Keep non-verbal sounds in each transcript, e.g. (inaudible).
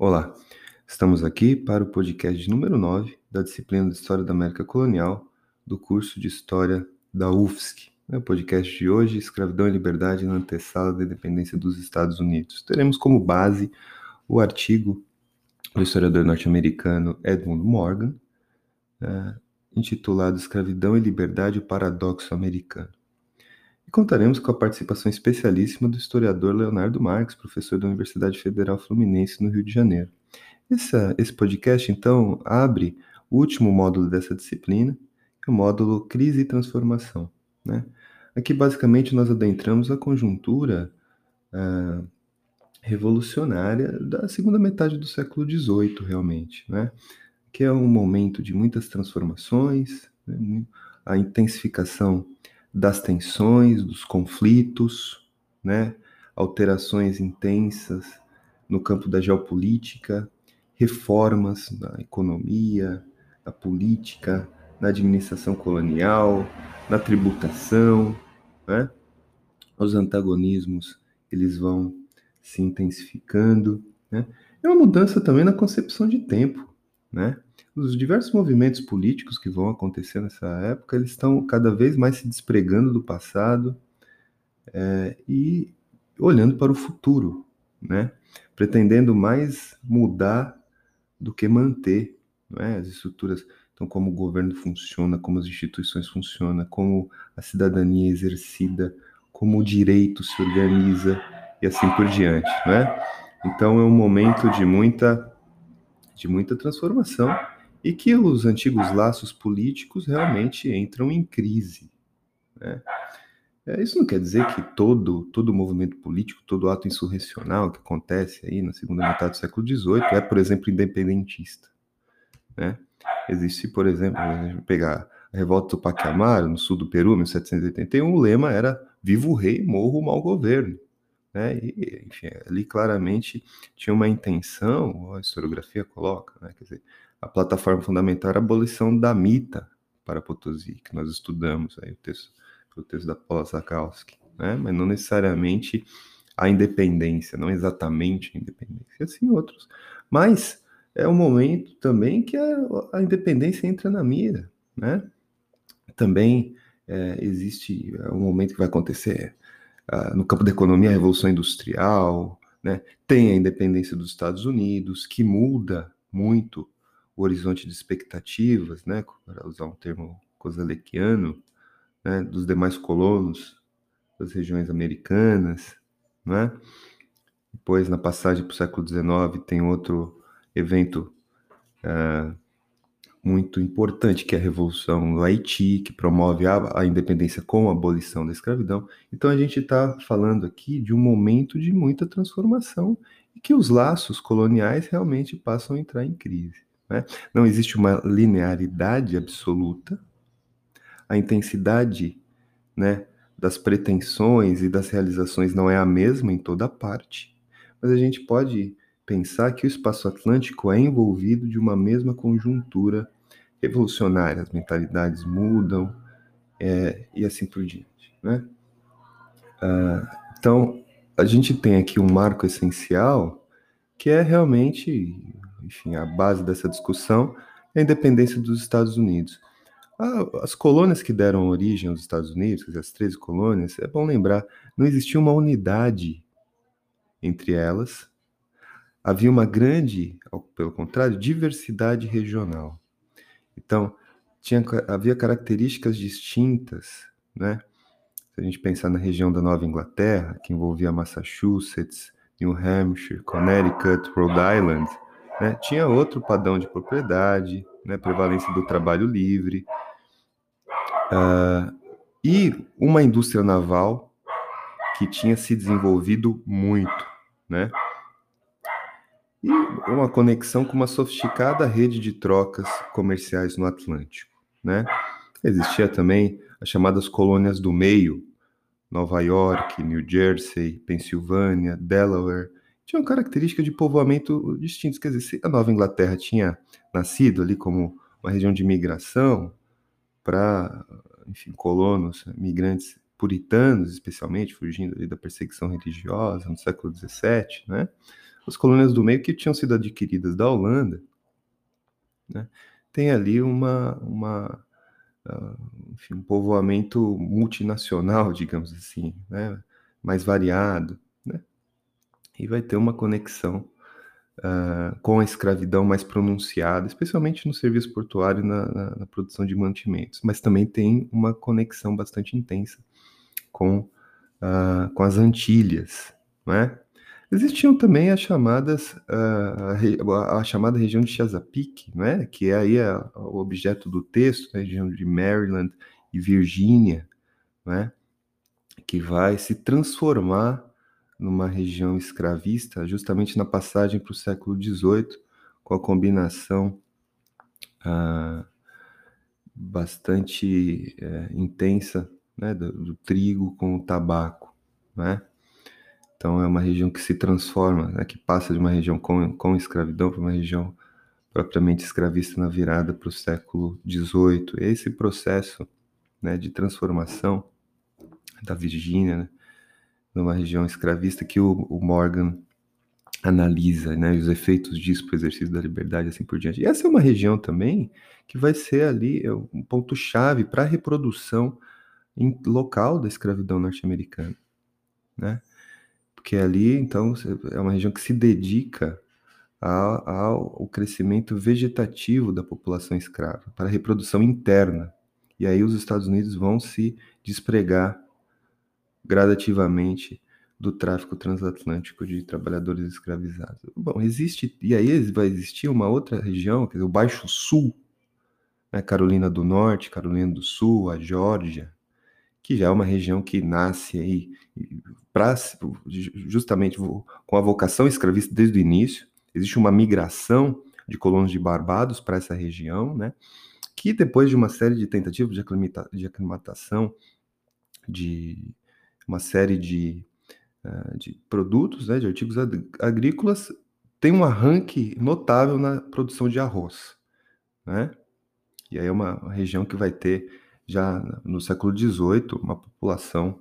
Olá, estamos aqui para o podcast número 9 da disciplina de História da América Colonial do curso de História da UFSC. O podcast de hoje, Escravidão e Liberdade na Antessala da Independência dos Estados Unidos. Teremos como base o artigo do historiador norte-americano Edmund Morgan, é, intitulado Escravidão e Liberdade, o Paradoxo Americano. E contaremos com a participação especialíssima do historiador Leonardo Marques, professor da Universidade Federal Fluminense no Rio de Janeiro. Esse, esse podcast, então, abre o último módulo dessa disciplina, é o módulo Crise e Transformação. Né? Aqui, basicamente, nós adentramos a conjuntura ah, revolucionária da segunda metade do século XVIII, realmente, né? que é um momento de muitas transformações, né? a intensificação das tensões, dos conflitos, né? alterações intensas no campo da geopolítica, reformas na economia, na política, na administração colonial, na tributação, né? Os antagonismos eles vão se intensificando, né? É uma mudança também na concepção de tempo, né? Os diversos movimentos políticos que vão acontecer nessa época, eles estão cada vez mais se despregando do passado é, e olhando para o futuro, né? Pretendendo mais mudar do que manter é? as estruturas, então como o governo funciona, como as instituições funcionam, como a cidadania é exercida, como o direito se organiza e assim por diante, né? Então é um momento de muita de muita transformação e que os antigos laços políticos realmente entram em crise. Né? É, isso não quer dizer que todo, todo movimento político, todo ato insurrecional que acontece aí na segunda metade do século XVIII é, por exemplo, independentista. Né? Existe, por exemplo, pegar a revolta do Paquiamara, no sul do Peru, em 1781, o lema era Viva o rei, morro o mau governo. Né? E, enfim, ali claramente tinha uma intenção, a historiografia coloca, né? quer dizer, a plataforma fundamental era a abolição da mita para Potosí, que nós estudamos aí o texto, o texto da Paula Zakowski, né? mas não necessariamente a independência, não exatamente a independência, e assim outros. Mas é um momento também que a, a independência entra na mira, né? Também é, existe é um momento que vai acontecer no campo da economia, a Revolução Industrial, né? tem a independência dos Estados Unidos, que muda muito o horizonte de expectativas, né? para usar um termo coselequiano, né? dos demais colonos das regiões americanas. Né? Depois, na passagem para o século XIX, tem outro evento uh, muito importante, que é a Revolução do Haiti, que promove a, a independência com a abolição da escravidão. Então a gente está falando aqui de um momento de muita transformação e que os laços coloniais realmente passam a entrar em crise. Né? Não existe uma linearidade absoluta, a intensidade né, das pretensões e das realizações não é a mesma em toda parte, mas a gente pode pensar que o espaço atlântico é envolvido de uma mesma conjuntura revolucionária, as mentalidades mudam é, e assim por diante. Né? Ah, então, a gente tem aqui um marco essencial que é realmente, enfim, a base dessa discussão é a independência dos Estados Unidos. as colônias que deram origem aos Estados Unidos, as 13 colônias, é bom lembrar, não existia uma unidade entre elas, havia uma grande, pelo contrário, diversidade regional. Então, tinha, havia características distintas, né? Se a gente pensar na região da Nova Inglaterra, que envolvia Massachusetts, New Hampshire, Connecticut, Rhode Island, né? tinha outro padrão de propriedade, né? prevalência do trabalho livre, uh, e uma indústria naval que tinha se desenvolvido muito, né? E uma conexão com uma sofisticada rede de trocas comerciais no Atlântico. Né? Existia também as chamadas colônias do meio, Nova York, New Jersey, Pensilvânia, Delaware, tinham características de povoamento distintas. Quer dizer, a Nova Inglaterra tinha nascido ali como uma região de migração para, enfim, colonos, migrantes puritanos, especialmente, fugindo ali da perseguição religiosa no século XVII, né? As colônias do meio que tinham sido adquiridas da Holanda, né, tem ali uma, uma uh, enfim, um povoamento multinacional, (laughs) digamos assim, né, mais variado, né, e vai ter uma conexão uh, com a escravidão mais pronunciada, especialmente no serviço portuário e na, na, na, produção de mantimentos, mas também tem uma conexão bastante intensa com, uh, com as Antilhas, não é? Existiam também as chamadas, uh, a, a, chamada região de Chesapeake, né, que é aí a, o objeto do texto, a região de Maryland e Virgínia, né, que vai se transformar numa região escravista, justamente na passagem para o século XVIII, com a combinação ah, bastante é, intensa né, do, do, trigo com o tabaco. Né? Então é uma região que se transforma, né, que passa de uma região com, com escravidão para uma região propriamente escravista na virada para o século XVIII. Esse processo né, de transformação da Virgínia, né, numa região escravista que o, o Morgan analisa, né, os efeitos disso para o exercício da liberdade, assim por diante. E essa é uma região também que vai ser ali é, um ponto chave para a reprodução em, local da escravidão norte-americana, né? Porque ali, então, é uma região que se dedica ao, crescimento vegetativo da população escrava, para a reprodução interna. E aí os Estados Unidos vão se despregar gradativamente do tráfico transatlântico de trabalhadores escravizados. Bom, existe, e aí vai existir uma outra região, quer dizer, o Baixo Sul, né, Carolina do Norte, Carolina do Sul, a Geórgia, que já é uma região que nasce aí pra, justamente com a vocação escravista desde o início. Existe uma migração de colonos de Barbados para essa região, né, que depois de uma série de tentativas de, aclimata, de aclimatação, de uma série de, uh, de produtos, né, de artigos agrícolas, tem um arranque notável na produção de arroz. Né? E aí é uma região que vai ter, já no século XVIII, uma população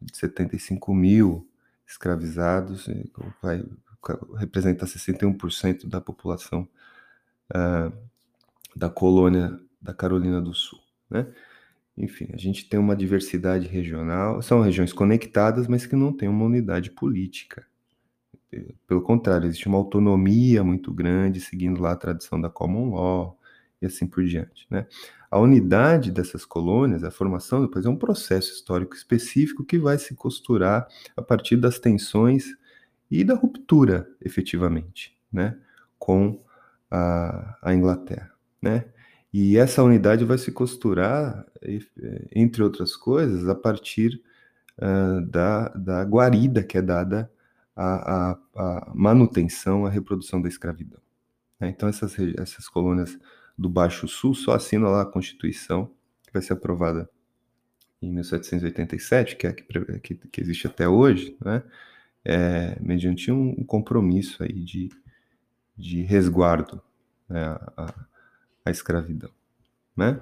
de 75 mil escravizados, vai representar 61% da população uh, da colônia da Carolina do Sul. Né? Enfim, a gente tem uma diversidade regional, são regiões conectadas, mas que não têm uma unidade política. Pelo contrário, existe uma autonomia muito grande, seguindo lá a tradição da common law e assim por diante. Né? A unidade dessas colônias, a formação depois é um processo histórico específico que vai se costurar a partir das tensões e da ruptura, efetivamente, né? com a, a Inglaterra. Né? E essa unidade vai se costurar, eh, entre outras coisas, a partir uh, da, da guarida que é dada à, à, à manutenção, à reprodução da escravidão. Né? Então, essas, essas colônias do Baixo Sul só assinam lá a Constituição, que vai ser aprovada em 1787, que é a que, que, existe até hoje, né? é, mediante um, um, compromisso aí de, de resguardo né? a, a a escravidão, né?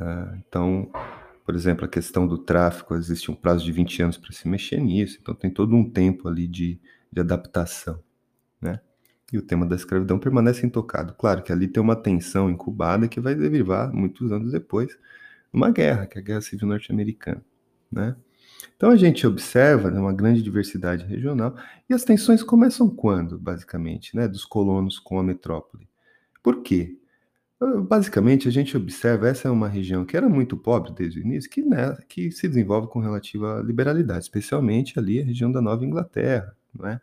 Uh, então, por exemplo, a questão do tráfico, existe um prazo de 20 anos para se mexer nisso, então tem todo um tempo ali de, de adaptação, né? E o tema da escravidão permanece intocado. Claro que ali tem uma tensão incubada que vai derivar, muitos anos depois, uma guerra, que é a Guerra Civil Norte-Americana, né? Então a gente observa né, uma grande diversidade regional e as tensões começam quando, basicamente, né, dos colonos com a metrópole. Por quê? Basicamente, a gente observa, essa é uma região que era muito pobre desde o início, que, né, que se desenvolve com relativa liberalidade, especialmente ali a região da Nova Inglaterra. Não é?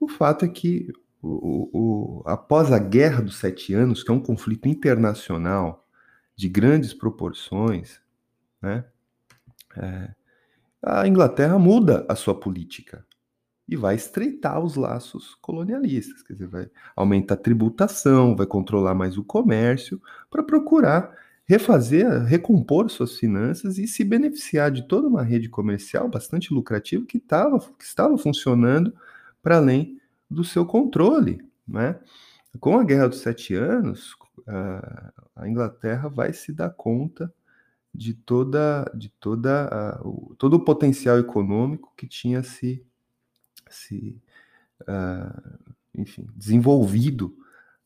O fato é que, o, o, após a Guerra dos Sete Anos, que é um conflito internacional de grandes proporções, né, é, a Inglaterra muda a sua política e vai estreitar os laços colonialistas, quer dizer, vai aumentar a tributação, vai controlar mais o comércio para procurar refazer, recompor suas finanças e se beneficiar de toda uma rede comercial bastante lucrativa que, tava, que estava funcionando para além do seu controle, né? Com a Guerra dos Sete Anos, a Inglaterra vai se dar conta de toda, de toda, o, todo o potencial econômico que tinha se se uh, enfim, desenvolvido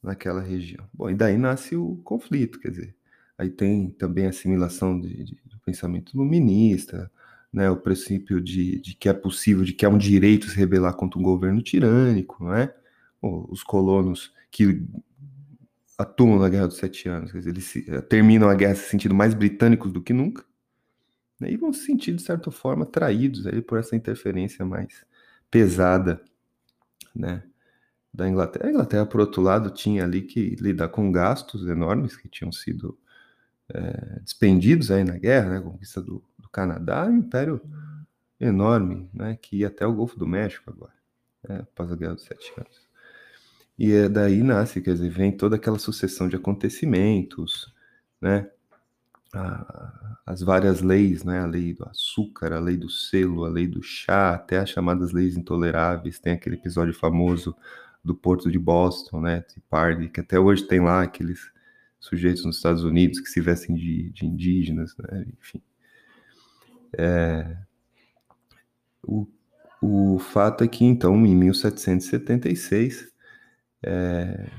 naquela região. Bom, e daí nasce o conflito, quer dizer, aí tem também a assimilação de, de, de pensamento iluminista, né, o princípio de, de, que é possível, de que há um direito se rebelar contra um governo tirânico, não é? Os colonos que atuam na Guerra dos Sete Anos, dizer, eles se, eh, terminam a guerra se sentindo mais britânicos do que nunca, né, e vão se sentir, de certa forma, traídos aí por essa interferência mais pesada, né, da Inglaterra. A Inglaterra, por outro lado, tinha ali que lidar com gastos enormes que tinham sido é, despendidos aí na guerra, né, conquista do, Canadá, um império enorme, né, que ia até o Golfo do México agora, né, após a Guerra dos Sete Anos. E é daí nasce, quer dizer, vem toda aquela sucessão de acontecimentos, né, a, as várias leis, né, a lei do açúcar, a lei do selo, a lei do chá, até as chamadas leis intoleráveis, tem aquele episódio famoso do porto de Boston, né, de Pardy, que até hoje tem lá aqueles sujeitos nos Estados Unidos que se vestem de, de indígenas, né, enfim. É, o, o fato é que, então, em 1776, é,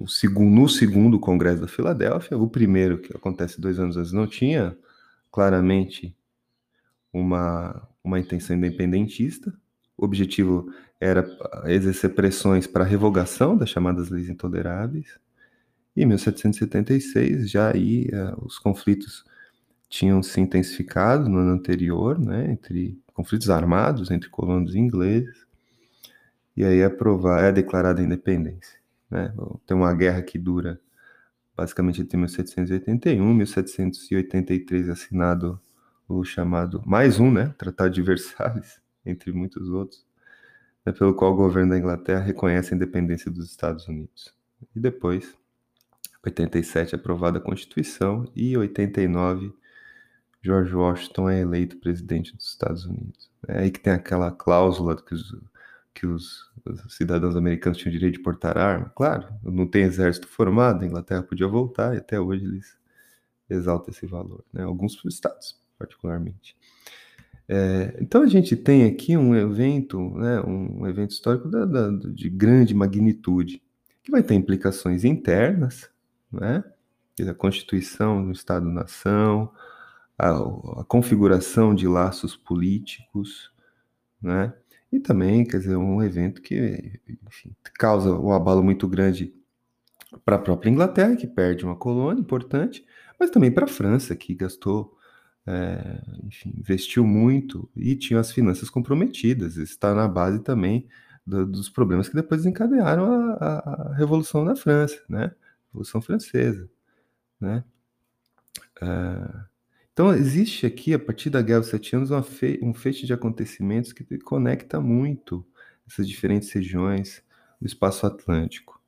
o segundo, no segundo Congresso da Filadélfia, o primeiro, que acontece dois anos antes, não tinha claramente uma, uma intenção independentista. O objetivo era exercer pressões para a revogação das chamadas leis intoleráveis. E em 1776, já aí uh, os conflitos tinham se intensificado no ano anterior, né, entre conflitos armados entre colonos ingleses, e aí é, aprovar, é declarada a independência. Né? Tem uma guerra que dura basicamente entre 1781 e 1783, assinado o chamado, mais um, né, Tratado de Versalhes, (laughs) entre muitos outros, né, pelo qual o governo da Inglaterra reconhece a independência dos Estados Unidos. E depois, 87 aprovada a Constituição e 89 George Washington é eleito presidente dos Estados Unidos. É aí que tem aquela cláusula que os, que os, os cidadãos americanos tinham direito de portar arma. Claro, não tem exército formado, a Inglaterra podia voltar e até hoje eles exaltam esse valor, né? alguns estados, particularmente. É, então a gente tem aqui um evento, né, um evento histórico da, da, de grande magnitude, que vai ter implicações internas, né, a constituição do Estado-nação, a, a, configuração de laços políticos, né, e também, quer dizer, um evento que enfim, causa um abalo muito grande para a própria Inglaterra, que perde uma colônia importante, mas também para a França, que gastou é, enfim, investiu muito e tinha as finanças comprometidas. Está na base também do, dos problemas que depois desencadearam a, a, Revolução da França, né? Revolução Francesa, né? É, então, existe aqui, a partir da Guerra dos Sete Anos, fe, um feixe de acontecimentos que conecta muito essas diferentes regiões do espaço atlântico.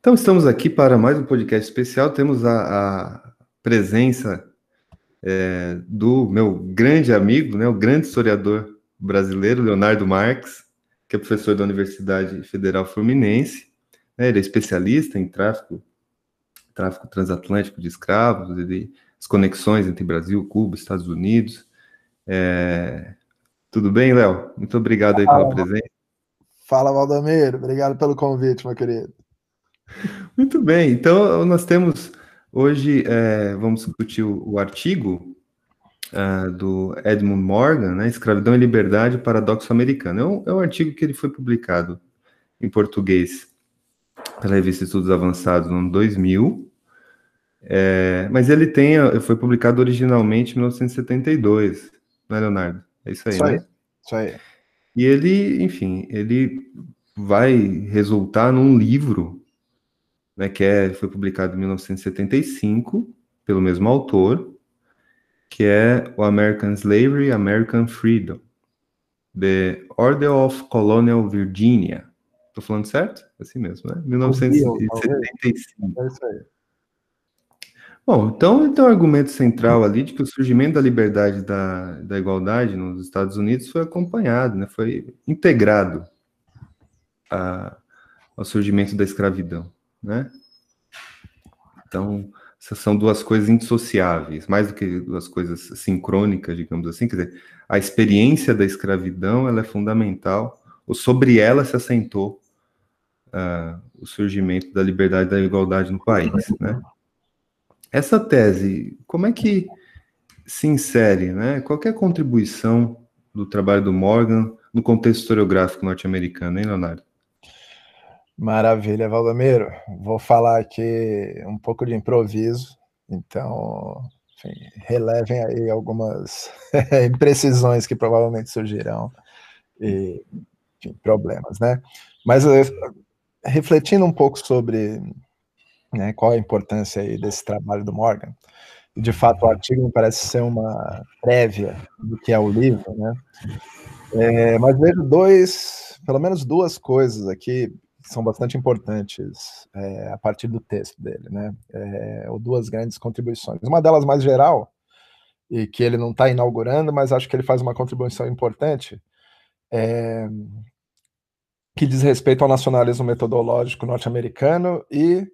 Então, estamos aqui para mais um podcast especial. Temos a, a presença é, do meu grande amigo, né, o grande historiador brasileiro, Leonardo Marques, que é professor da Universidade Federal Fluminense. Né, ele é especialista em tráfico, tráfico transatlântico de escravos, e as conexões entre Brasil, Cuba, Estados Unidos. É... Tudo bem, Léo? Muito obrigado aí pela presença. Fala, Valdomiro. Obrigado pelo convite, meu querido. (laughs) Muito bem, então nós temos hoje, é, vamos discutir o, o artigo uh, do Edmund Morgan, né, Escravidão e Liberdade, Paradoxo Americano. É um, é um artigo que ele foi publicado em português pela revista Estudos Avançados no ano 2000, é, mas ele tem, foi publicado originalmente em 1972, não é, Leonardo? É isso aí, isso aí, né? Isso aí. E ele, enfim, ele vai resultar num livro né, que é, foi publicado em 1975 pelo mesmo autor, que é o American Slavery, American Freedom, The Order of Colonial Virginia. Estou falando certo? Assim mesmo, né? 1975. É isso aí. Bom, então tem um argumento central ali de que o surgimento da liberdade da, da igualdade nos Estados Unidos foi acompanhado, né, foi integrado a, ao surgimento da escravidão né? Então, essas são duas coisas indissociáveis, mais do que duas coisas sincrônicas, digamos assim. Quer dizer, a experiência da escravidão ela é fundamental, ou sobre ela se assentou uh, o surgimento da liberdade e da igualdade no país, né? Essa tese, como é que se insere, né? Qual é a contribuição do trabalho do Morgan no contexto historiográfico norte-americano, hein, Leonardo? Maravilha, Valdomiro. Vou falar aqui um pouco de improviso, então enfim, relevem aí algumas (laughs) imprecisões que provavelmente surgirão e enfim, problemas, né? Mas eh, refletindo um pouco sobre né, qual a importância aí desse trabalho do Morgan, de fato o artigo me parece ser uma prévia do que é o livro, né? É, mas vejo dois, pelo menos duas coisas aqui que são bastante importantes é, a partir do texto dele, né? É, ou duas grandes contribuições. Uma delas mais geral, e que ele não está inaugurando, mas acho que ele faz uma contribuição importante, é, que diz respeito ao nacionalismo metodológico norte-americano e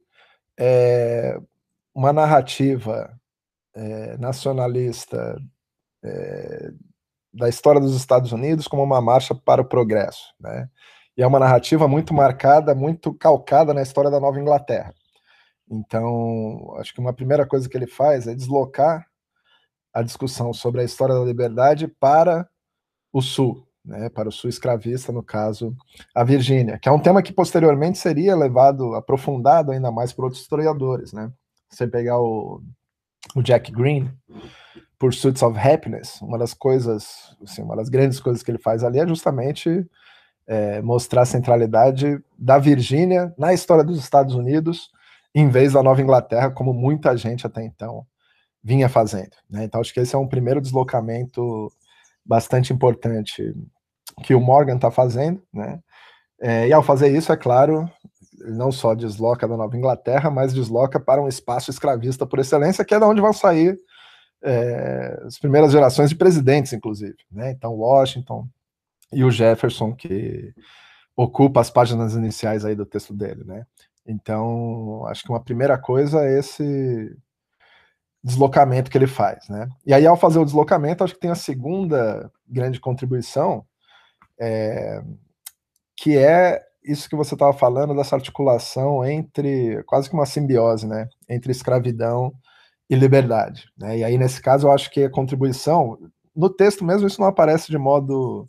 é, uma narrativa é, nacionalista é, da história dos Estados Unidos como uma marcha para o progresso, né? E é uma narrativa muito marcada, muito calcada na história da Nova Inglaterra. Então, acho que uma primeira coisa que ele faz é deslocar a discussão sobre a história da liberdade para o Sul, né, para o Sul escravista, no caso, a Virgínia, que é um tema que posteriormente seria levado, aprofundado ainda mais por outros historiadores. Né? Você pegar o, o Jack Green, Pursuits of Happiness, uma das coisas, assim, uma das grandes coisas que ele faz ali é justamente é, mostrar a centralidade da Virgínia na história dos Estados Unidos, em vez da Nova Inglaterra, como muita gente até então vinha fazendo. Né? Então, acho que esse é um primeiro deslocamento bastante importante que o Morgan está fazendo. Né? É, e ao fazer isso, é claro, não só desloca da Nova Inglaterra, mas desloca para um espaço escravista por excelência, que é da onde vão sair é, as primeiras gerações de presidentes, inclusive. Né? Então, Washington, e o Jefferson, que ocupa as páginas iniciais aí do texto dele, né? Então, acho que uma primeira coisa é esse deslocamento que ele faz, né? E aí, ao fazer o deslocamento, acho que tem a segunda grande contribuição, é, que é isso que você estava falando, dessa articulação entre, quase que uma simbiose, né? Entre escravidão e liberdade, né? E aí, nesse caso, eu acho que a contribuição, no texto mesmo, isso não aparece de modo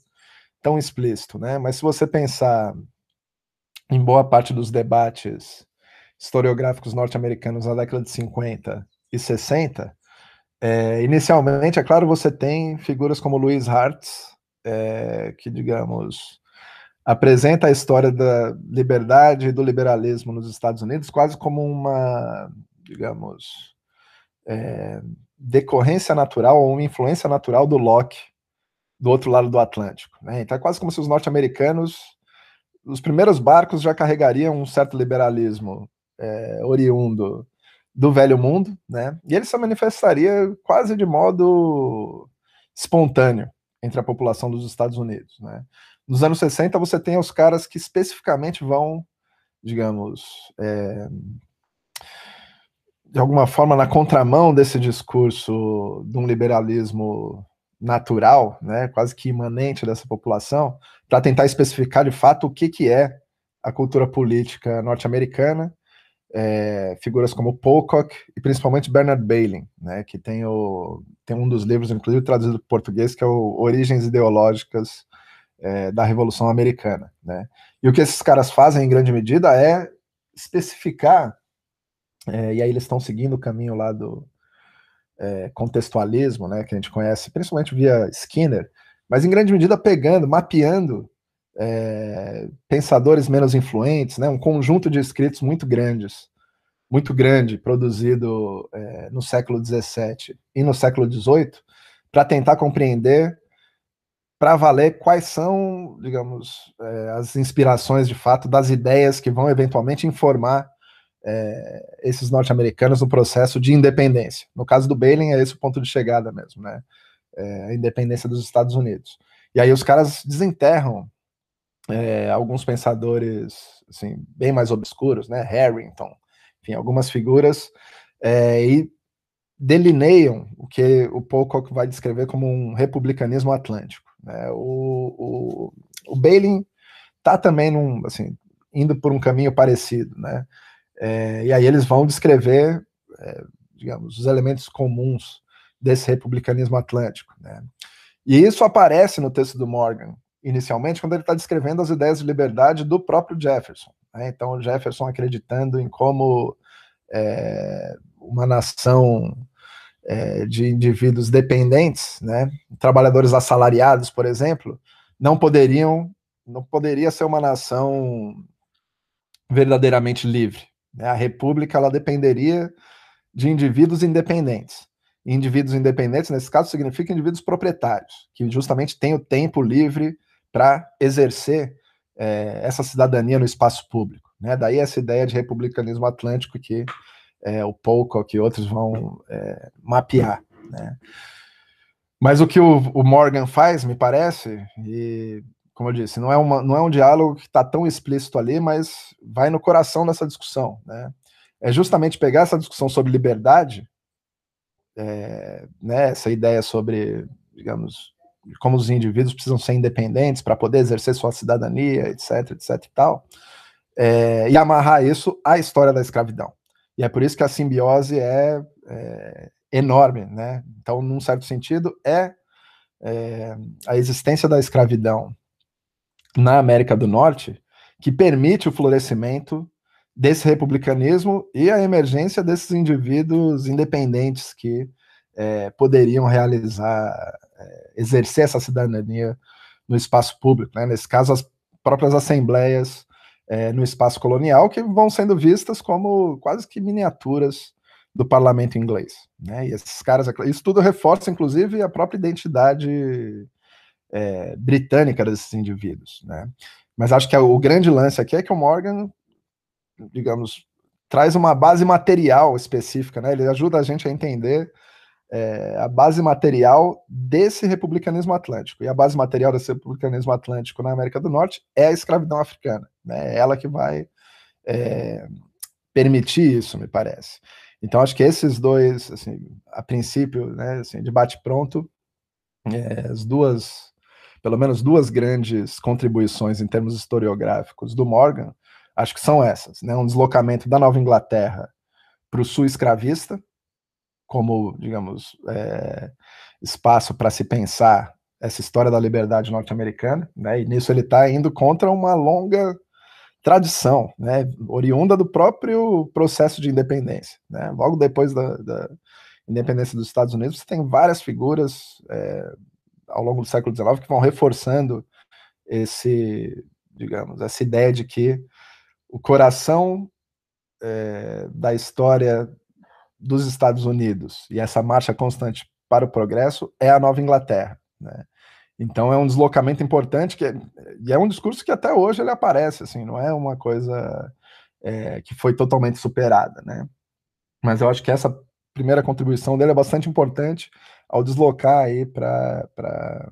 tão explícito, né? Mas se você pensar em boa parte dos debates historiográficos norte-americanos na década de 50 e 60, é, inicialmente, é claro, você tem figuras como Louis Hartz, é, que, digamos, apresenta a história da liberdade e do liberalismo nos Estados Unidos quase como uma, digamos, é, decorrência natural ou uma influência natural do Locke do outro lado do Atlântico. Né? Então é quase como se os norte-americanos, os primeiros barcos já carregariam um certo liberalismo é, oriundo do velho mundo, né? E ele se manifestaria quase de modo espontâneo entre a população dos Estados Unidos, né? Nos anos 60 você tem os caras que especificamente vão, digamos, é, de alguma forma na contramão desse discurso de um liberalismo natural, né, quase que imanente dessa população, para tentar especificar de fato o que, que é a cultura política norte-americana, é, figuras como Pocock e principalmente Bernard Bailey, né, que tem, o, tem um dos livros, inclusive traduzido para português, que é o Origens Ideológicas é, da Revolução Americana. Né. E o que esses caras fazem, em grande medida, é especificar, é, e aí eles estão seguindo o caminho lá do, é, contextualismo, né, que a gente conhece principalmente via Skinner, mas em grande medida pegando, mapeando é, pensadores menos influentes, né, um conjunto de escritos muito grandes, muito grande, produzido é, no século XVII e no século XVIII, para tentar compreender, para valer quais são, digamos, é, as inspirações de fato das ideias que vão eventualmente informar é, esses norte-americanos no processo de independência. No caso do Bailey, é esse o ponto de chegada mesmo, né? É, a independência dos Estados Unidos. E aí os caras desenterram é, alguns pensadores assim, bem mais obscuros, né? Harrington, enfim, algumas figuras, é, e delineiam o que o Pocock vai descrever como um republicanismo atlântico. Né? O, o, o Bailey está também num, assim, indo por um caminho parecido, né? É, e aí eles vão descrever, é, digamos, os elementos comuns desse republicanismo atlântico, né? E isso aparece no texto do Morgan, inicialmente, quando ele está descrevendo as ideias de liberdade do próprio Jefferson. Né? Então, o Jefferson acreditando em como é, uma nação é, de indivíduos dependentes, né, trabalhadores assalariados, por exemplo, não poderiam, não poderia ser uma nação verdadeiramente livre. Né? A república ela dependeria de indivíduos independentes. indivíduos independentes, nesse caso, significa indivíduos proprietários, que justamente têm o tempo livre para exercer é, essa cidadania no espaço público. Né? Daí essa ideia de republicanismo atlântico que é, o Pocock e outros vão é, mapear. Né? Mas o que o, o, Morgan faz, me parece, e como eu disse, não é, uma, não é um diálogo que está tão explícito ali, mas vai no coração dessa discussão. Né? É justamente pegar essa discussão sobre liberdade, é, né, essa ideia sobre, digamos, como os indivíduos precisam ser independentes para poder exercer sua cidadania, etc, etc e tal, é, e amarrar isso à história da escravidão. E é por isso que a simbiose é, é enorme, né? Então, num certo sentido, é, é, a existência da escravidão na América do Norte que permite o florescimento desse republicanismo e a emergência desses indivíduos independentes que é, poderiam realizar, exercer essa cidadania no espaço público. Né? Nesse caso, as próprias assembleias é, no espaço colonial, que vão sendo vistas como quase que miniaturas do parlamento inglês. Né? E esses caras, isso tudo reforça, inclusive, a própria identidade é, britânica desses indivíduos. Né? Mas acho que o grande lance aqui é que o Morgan, digamos, traz uma base material específica, né? ele ajuda a gente a entender é, a base material desse republicanismo atlântico. E a base material desse republicanismo atlântico na América do Norte é a escravidão africana. Né? É ela que vai é, permitir isso, me parece. Então, acho que esses dois, assim, a princípio, né, assim, debate pronto, é, as duas, pelo menos duas grandes contribuições em termos historiográficos do Morgan, acho que são essas, né, um deslocamento da Nova Inglaterra para o sul escravista, como, digamos, é, espaço para se pensar essa história da liberdade norte-americana, né? E nisso ele está indo contra uma longa tradição, né? Oriunda do próprio processo de independência, né? Logo depois da, da independência dos Estados Unidos, você tem várias figuras é, ao longo do século XIX que vão reforçando esse, digamos, essa ideia de que o coração é, da história dos Estados Unidos e essa marcha constante para o progresso é a Nova Inglaterra. Né? Então é um deslocamento importante que é, e é um discurso que até hoje ele aparece, assim, não é uma coisa é, que foi totalmente superada, né? Mas eu acho que essa primeira contribuição dele é bastante importante ao deslocar aí para para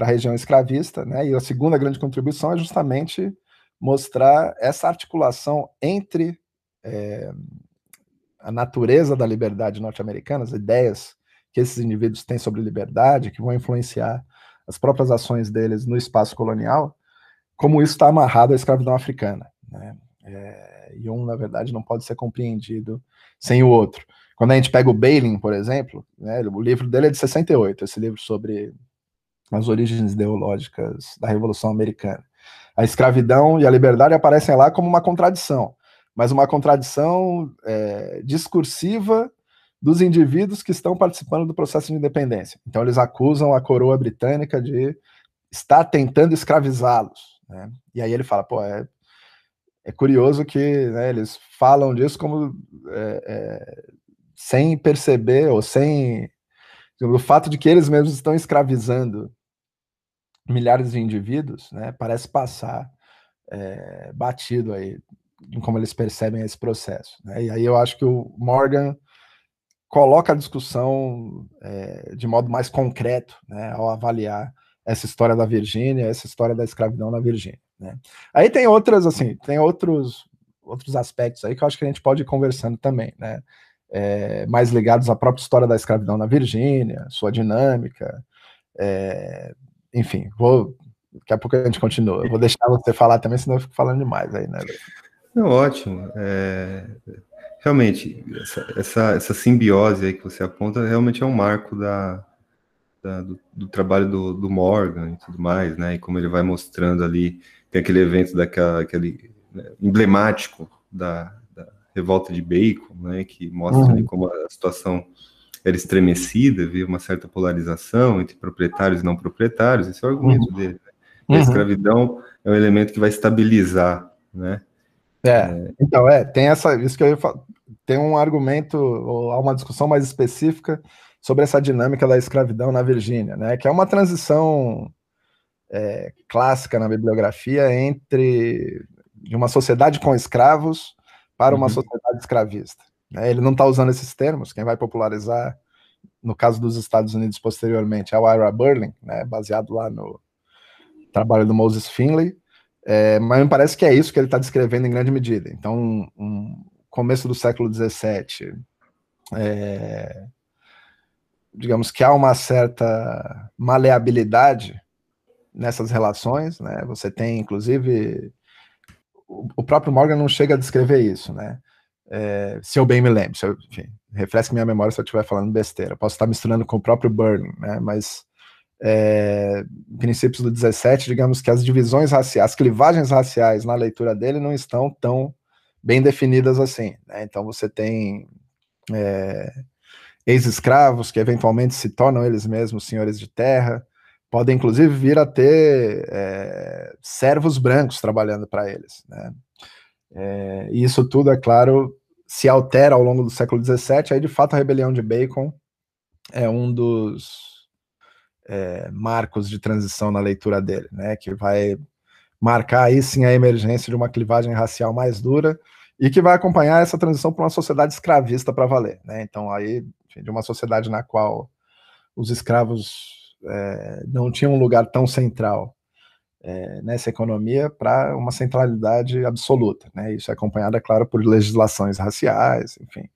a região escravista, né? E a segunda grande contribuição é justamente mostrar essa articulação entre é, a natureza da liberdade norte-americana, as ideias que esses indivíduos têm sobre liberdade, que vão influenciar as próprias ações deles no espaço colonial, como isso está amarrado à escravidão africana. Né? É, e um, na verdade, não pode ser compreendido sem o outro. Quando a gente pega o Bailey, por exemplo, né, o livro dele é de 68, esse livro sobre as origens ideológicas da Revolução Americana. A escravidão e a liberdade aparecem lá como uma contradição mas uma contradição é, discursiva dos indivíduos que estão participando do processo de independência. Então, eles acusam a coroa britânica de estar tentando escravizá-los. Né? E aí ele fala, pô, é, é curioso que né, eles falam disso como é, é, sem perceber ou sem o fato de que eles mesmos estão escravizando milhares de indivíduos, né, parece passar é, batido aí em como eles percebem esse processo. Né? E aí eu acho que o Morgan coloca a discussão é, de modo mais concreto, né, ao avaliar essa história da Virgínia, essa história da escravidão na Virgínia. Né? Aí tem outras, assim, tem outros outros aspectos aí que eu acho que a gente pode ir conversando também, né? é, mais ligados à própria história da escravidão na Virgínia, sua dinâmica. É, enfim, vou. Daqui a pouco a gente continua. Eu vou deixar você falar também, senão eu fico falando demais aí, né? Não, ótimo. É, realmente, essa, essa, essa, simbiose aí que você aponta realmente é um marco da, da do, do, trabalho do, do, Morgan e tudo mais, né? E como ele vai mostrando ali, tem aquele evento daquela, aquele né, emblemático da, revolta de Bacon, né, que mostra uhum. ali como a situação era estremecida, havia uma certa polarização entre proprietários e não proprietários, esse é o argumento uhum. dele. Né? A uhum. escravidão é um elemento que vai estabilizar, né? É, é, então, é, tem essa, isso que eu ia falar, tem um argumento, ou há uma discussão mais específica sobre essa dinâmica da escravidão na Virgínia, né, que é uma transição é, clássica na bibliografia entre de uma sociedade com escravos para uma uhum. sociedade escravista. Né? Ele não está usando esses termos, quem vai popularizar, no caso dos Estados Unidos posteriormente, é o Ira Burling, né? baseado lá no trabalho do Moses Finley, é, mas me parece que é isso que ele está descrevendo em grande medida. Então, um, começo do século XVII, é, digamos que há uma certa maleabilidade nessas relações, né? Você tem, inclusive, o próprio Morgan não chega a descrever isso, né? É, se eu bem me lembro, se eu, enfim, refresque minha memória se eu estiver falando besteira. Posso estar misturando com o próprio Burning, né? Mas é, princípios do 17, digamos que as divisões raciais, as clivagens raciais na leitura dele não estão tão bem definidas assim. Né? Então você tem é, ex-escravos que eventualmente se tornam eles mesmos senhores de terra, podem inclusive vir a ter é, servos brancos trabalhando para eles. Né? É, e isso tudo, é claro, se altera ao longo do século XVII. Aí, de fato, a rebelião de Bacon é um dos é, marcos de transição na leitura dele, né? que vai marcar aí sim a emergência de uma clivagem racial mais dura e que vai acompanhar essa transição para uma sociedade escravista para valer. Né? Então, aí, de uma sociedade na qual os escravos é, não tinha um lugar tão central é, nessa economia para uma centralidade absoluta. Né? Isso é acompanhado, é claro, por legislações raciais, enfim.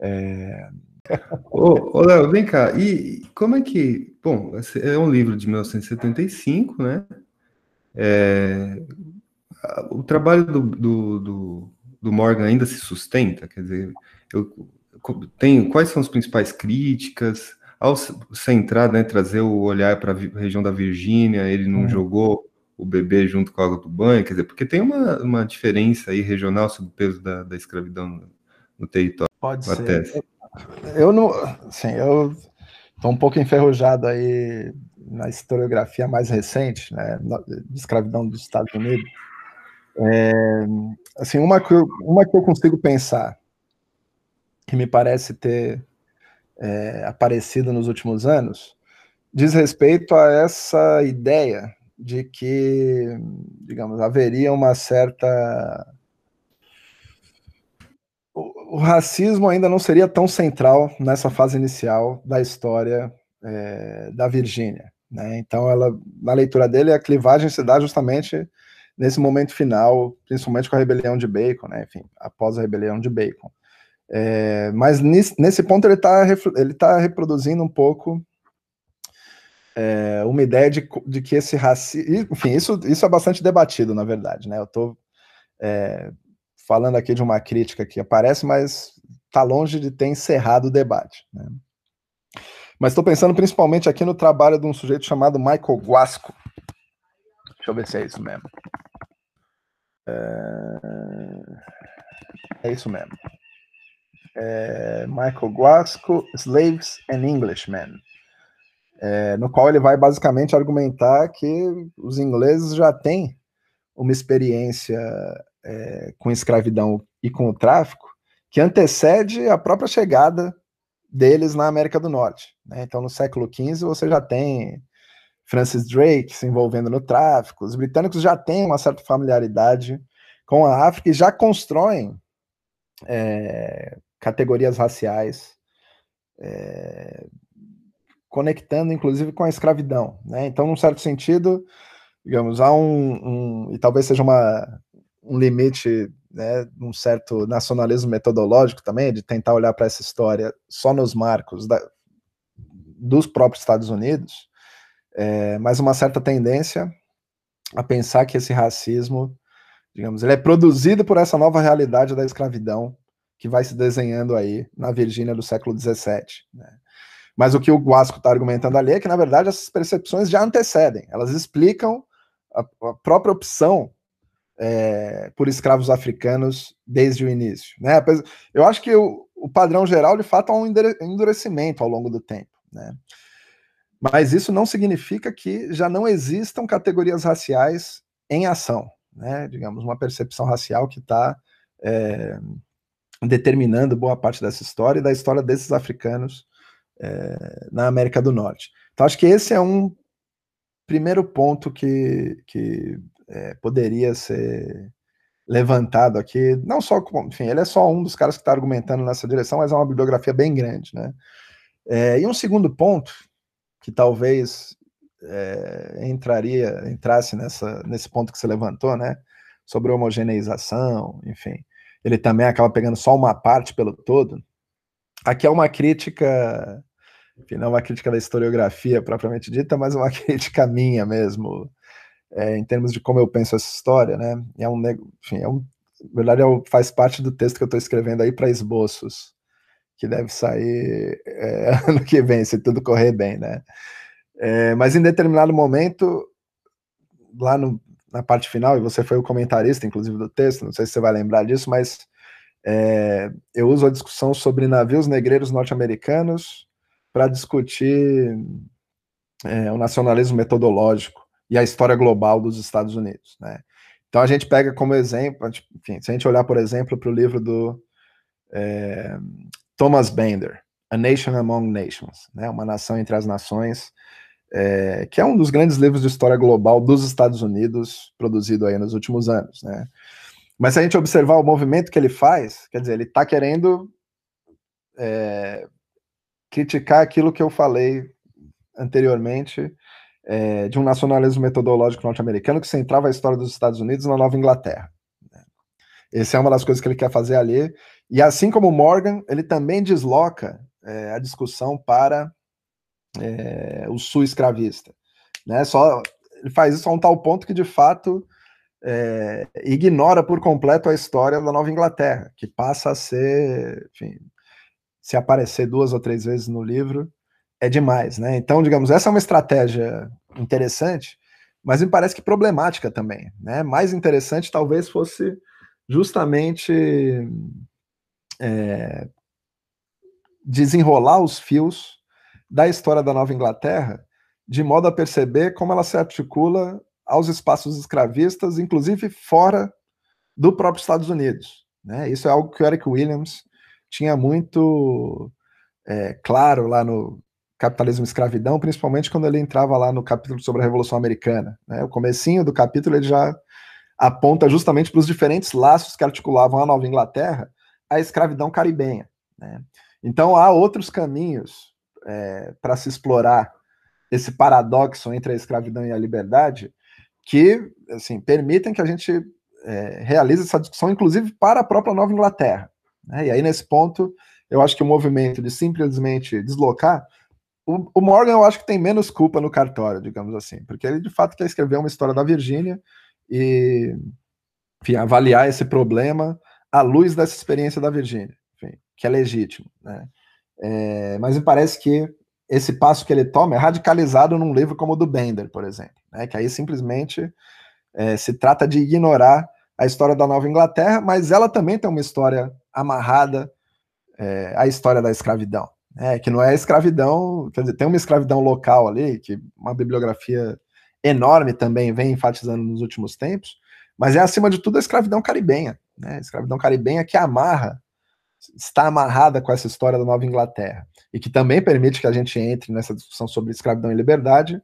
É... Ô, ô Léo, vem cá, e como é que. Bom, é um livro de 1975, né? É, o trabalho do, do, do, do, Morgan ainda se sustenta? Quer dizer, eu tenho, quais são as principais críticas? ao centrar, né, trazer o olhar para a região da Virgínia, ele não uhum. jogou o bebê junto com a água do banho, quer dizer, porque tem uma, uma diferença aí regional sobre o peso da, da escravidão no, no território. Pode ser. Eu não, sim, eu estou um pouco enferrujado aí na historiografia mais recente, né, de escravidão dos Estados Unidos. É, assim, uma que, eu, uma que eu consigo pensar, que me parece ter é, aparecido nos últimos anos diz respeito a essa ideia de que, digamos, haveria uma certa. O, racismo ainda não seria tão central nessa fase inicial da história é, da Virgínia. Né? Então, ela, na leitura dele, a clivagem se dá justamente nesse momento final, principalmente com a rebelião de Bacon, né? enfim, após a rebelião de Bacon. É, mas nesse, nesse, ponto ele está ele tá reproduzindo um pouco é, uma ideia de, de que esse racismo. Enfim, isso, isso é bastante debatido, na verdade. Né? Eu estou é, falando aqui de uma crítica que aparece, mas está longe de ter encerrado o debate. Né? Mas estou pensando principalmente aqui no trabalho de um sujeito chamado Michael Guasco. Deixa eu ver se é isso mesmo. É, é isso mesmo é, Michael Guasco, Slaves and Englishmen, é, no qual ele vai basicamente argumentar que os ingleses já têm uma experiência é, com escravidão e com o tráfico que antecede a própria chegada deles na América do Norte. Né? Então, no século XV, você já tem Francis Drake se envolvendo no tráfico, os britânicos já têm uma certa familiaridade com a África e já constroem é, categorias raciais, é, conectando inclusive com a escravidão. Né? Então, num certo sentido, digamos, há um, um e talvez seja uma, um limite né, um certo nacionalismo metodológico também, de tentar olhar para essa história só nos marcos da, dos próprios Estados Unidos, é, mas uma certa tendência a pensar que esse racismo, digamos, ele é produzido por essa nova realidade da escravidão que vai se desenhando aí na Virgínia do século XVII. Né? Mas o que o Guasco está argumentando ali é que, na verdade, essas percepções já antecedem, elas explicam a, a própria opção é, por escravos africanos desde o início. Né? Eu acho que o, o padrão geral, de fato, há um endurecimento ao longo do tempo. Né? Mas isso não significa que já não existam categorias raciais em ação, né? digamos, uma percepção racial que está é, determinando boa parte dessa história e da história desses africanos é, na América do Norte. Então, acho que esse é um primeiro ponto que, que é, poderia ser levantado aqui, não só, enfim, ele é só um dos caras que está argumentando nessa direção, mas é uma bibliografia bem grande, né? É, e um segundo ponto, que talvez é, entraria, entrasse nessa, nesse ponto que você levantou, né? Sobre homogeneização, enfim, ele também acaba pegando só uma parte pelo todo. Aqui é uma crítica, enfim, não é uma crítica da historiografia propriamente dita, mas uma (laughs) crítica minha mesmo, é, em termos de como eu penso essa história, né? É um, enfim, é um, na verdade, é, faz parte do texto que eu estou escrevendo aí para esboços, que deve sair é, (laughs) ano que vem, se tudo correr bem, né? É, mas em determinado momento, lá no, na parte final, e você foi o comentarista, inclusive, do texto, não sei se você vai lembrar disso, mas é, eu uso a discussão sobre navios negreiros norte-americanos para discutir é, o nacionalismo metodológico e a história global dos Estados Unidos. Né? Então a gente pega como exemplo, enfim, se a gente olhar, por exemplo, para o livro do é, Thomas Bender, A Nation Among Nations, né? uma nação entre as nações, é, que é um dos grandes livros de história global dos Estados Unidos, produzido aí nos últimos anos. Né? Mas se a gente observar o movimento que ele faz, quer dizer, ele está querendo é, criticar aquilo que eu falei anteriormente é, de um nacionalismo metodológico norte-americano que centrava a história dos Estados Unidos na Nova Inglaterra. Né? Essa é uma das coisas que ele quer fazer ali. E assim como Morgan, ele também desloca é, a discussão para é, o sul escravista. Né? Só, ele faz isso a um tal ponto que, de fato, é, ignora por completo a história da Nova Inglaterra, que passa a ser, enfim, se aparecer duas ou três vezes no livro, é demais, né? Então, digamos, essa é uma estratégia interessante, mas me parece que problemática também, né? Mais interessante talvez fosse justamente é, desenrolar os fios da história da Nova Inglaterra, de modo a perceber como ela se articula aos espaços escravistas, inclusive fora do próprio Estados Unidos. Né? Isso é algo que o Eric Williams tinha muito é, claro lá no Capitalismo e Escravidão, principalmente quando ele entrava lá no capítulo sobre a Revolução Americana. Né? O comecinho do capítulo ele já aponta justamente para os diferentes laços que articulavam a Nova Inglaterra a escravidão caribenha. Né? Então há outros caminhos é, para se explorar esse paradoxo entre a escravidão e a liberdade que assim permitem que a gente é, realize essa discussão, inclusive para a própria Nova Inglaterra. Né? E aí nesse ponto eu acho que o movimento de simplesmente deslocar o, Morgan eu acho que tem menos culpa no cartório, digamos assim, porque ele de fato quer escrever uma história da Virgínia e enfim, avaliar esse problema à luz dessa experiência da Virgínia, que é legítimo, né? É, mas me parece que esse passo que ele toma é radicalizado num livro como o do Bender, por exemplo, né? Que aí simplesmente é, se trata de ignorar a história da Nova Inglaterra, mas ela também tem uma história amarrada é, à história da escravidão. É, que não é escravidão, quer dizer, tem uma escravidão local ali, que uma bibliografia enorme também vem enfatizando nos últimos tempos, mas é acima de tudo a escravidão caribenha, né? A escravidão caribenha que amarra, está amarrada com essa história da Nova Inglaterra, e que também permite que a gente entre nessa discussão sobre escravidão e liberdade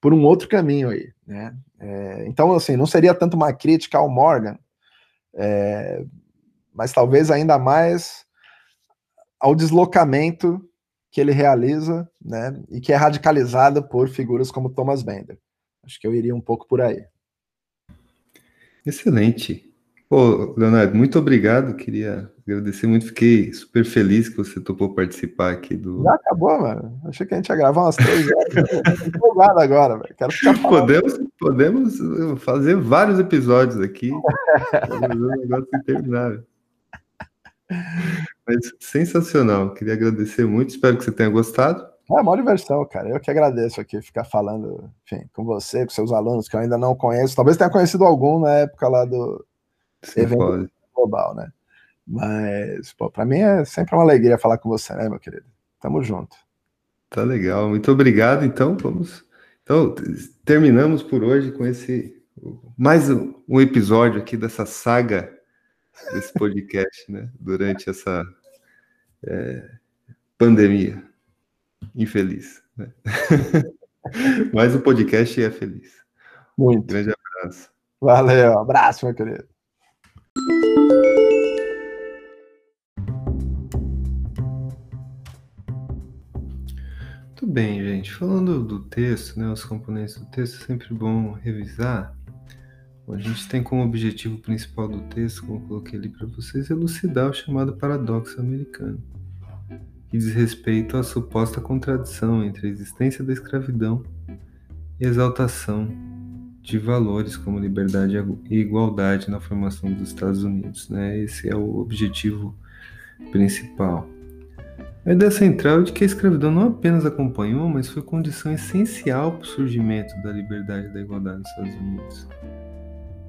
por um outro caminho aí, né? É, então, assim, não seria tanto uma crítica ao Morgan, é, mas talvez ainda mais ao deslocamento que ele realiza, né, e que é radicalizado por figuras como Thomas Bender. Acho que eu iria um pouco por aí. Excelente. Pô, Leonardo, muito obrigado. Queria agradecer muito. Fiquei super feliz que você topou participar aqui do. Já acabou, mano. Achei que a gente ia gravar umas três horas. Empolgado agora, velho. Quero ficar falando. Podemos, podemos fazer vários episódios aqui. (laughs) fazer um negócio interminável. Mas sensacional. Queria agradecer muito. Espero que você tenha gostado. É uma diversão, cara. Eu que agradeço aqui ficar falando, enfim, com você, com seus alunos que eu ainda não conheço. Talvez tenha conhecido algum na época lá do Sim, evento pode. global, né? Mas, pô, para mim é sempre uma alegria falar com você, né, meu querido? Tamo junto. Tá legal. Muito obrigado. Então, vamos. Então, terminamos por hoje com esse mais um episódio aqui dessa saga desse podcast, né? Durante essa é, pandemia infeliz. Né? (laughs) Mas o podcast é feliz. Muito. Um grande abraço. Valeu, abraço, meu querido. Muito bem, gente. Falando do texto, né, os componentes do texto, é sempre bom revisar. A gente tem como objetivo principal do texto, como eu coloquei ali para vocês, elucidar o chamado paradoxo americano que diz respeito à suposta contradição entre a existência da escravidão e a exaltação de valores como liberdade e igualdade na formação dos Estados Unidos. Né? Esse é o objetivo principal. A ideia central é de que a escravidão não apenas acompanhou, mas foi condição essencial para o surgimento da liberdade e da igualdade nos Estados Unidos.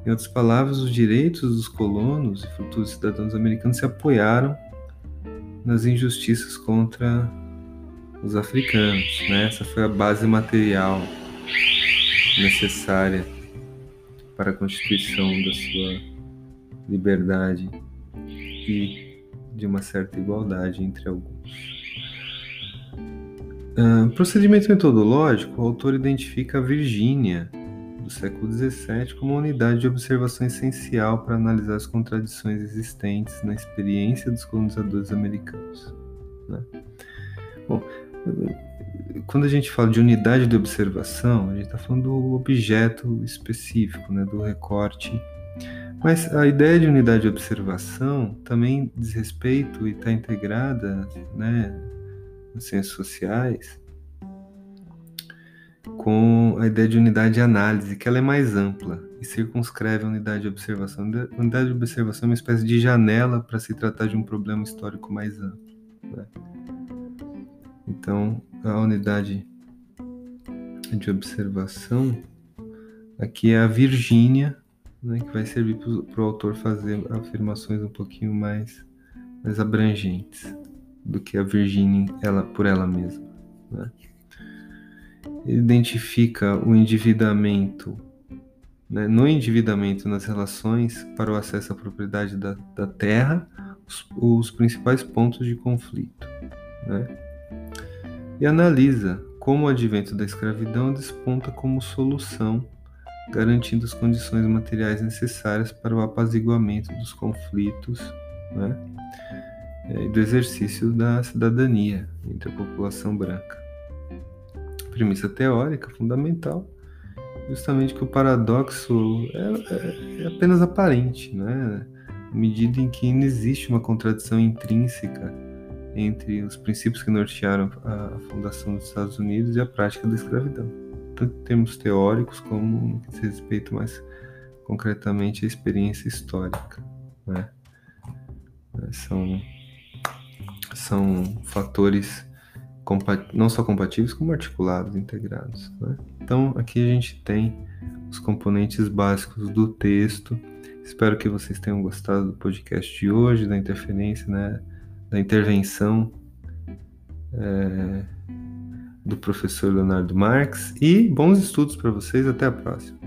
Em outras palavras, os direitos dos colonos e futuros cidadãos americanos se apoiaram nas injustiças contra os africanos. Né? Essa foi a base material necessária para a constituição da sua liberdade e de uma certa igualdade entre alguns. Uh, procedimento metodológico, o autor identifica a Virgínia do século XVII como uma unidade de observação essencial para analisar as contradições existentes na experiência dos colonizadores americanos. Né? Bom, quando a gente fala de unidade de observação, a gente está falando do objeto específico, né, do recorte. Mas a ideia de unidade de observação também diz respeito e está integrada né, nas ciências sociais com a ideia de unidade de análise, que ela é mais ampla e circunscreve a unidade de observação. A unidade de observação é uma espécie de janela para se tratar de um problema histórico mais amplo. Né? Então, a unidade de observação aqui é a Virgínia, né, que vai servir para o autor fazer afirmações um pouquinho mais, mais abrangentes do que a Virgínia ela, por ela mesma. Né? Identifica o endividamento, né, no endividamento nas relações para o acesso à propriedade da, da terra, os, os, principais pontos de conflito. Né, e analisa como o advento da escravidão desponta como solução, garantindo as condições materiais necessárias para o apaziguamento dos conflitos né, e do exercício da cidadania entre a população branca premissa teórica fundamental, justamente que o paradoxo é, é, é apenas aparente, né? à medida em que não existe uma contradição intrínseca entre os princípios que nortearam a fundação dos Estados Unidos e a prática da escravidão, tanto em termos teóricos como no que diz respeito mais concretamente à experiência histórica. Né? São, são fatores não só compatíveis, como articulados, integrados. Né? Então, aqui a gente tem os componentes básicos do texto. Espero que vocês tenham gostado do podcast de hoje, da interferência, né, da intervenção é, do professor Leonardo Marx. E bons estudos para vocês. Até a próxima.